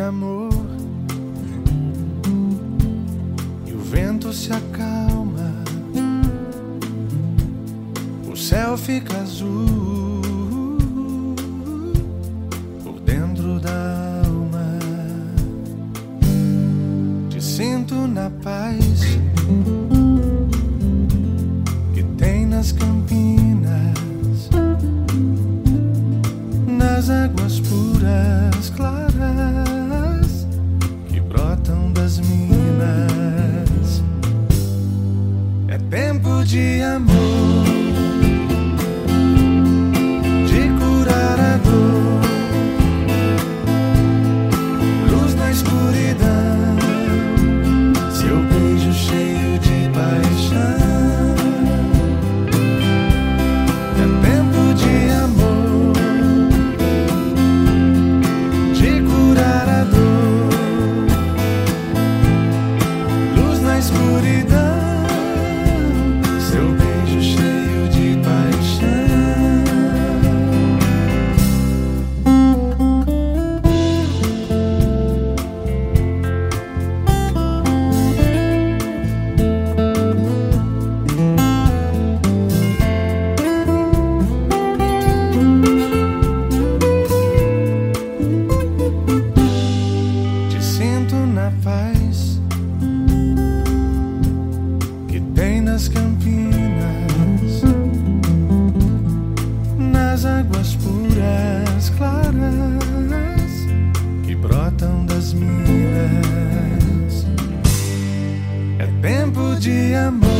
amor. E o vento se acalma, o céu fica azul por dentro da alma. Te sinto na paz que tem nas campinas, nas águas puras, claras de amor, remember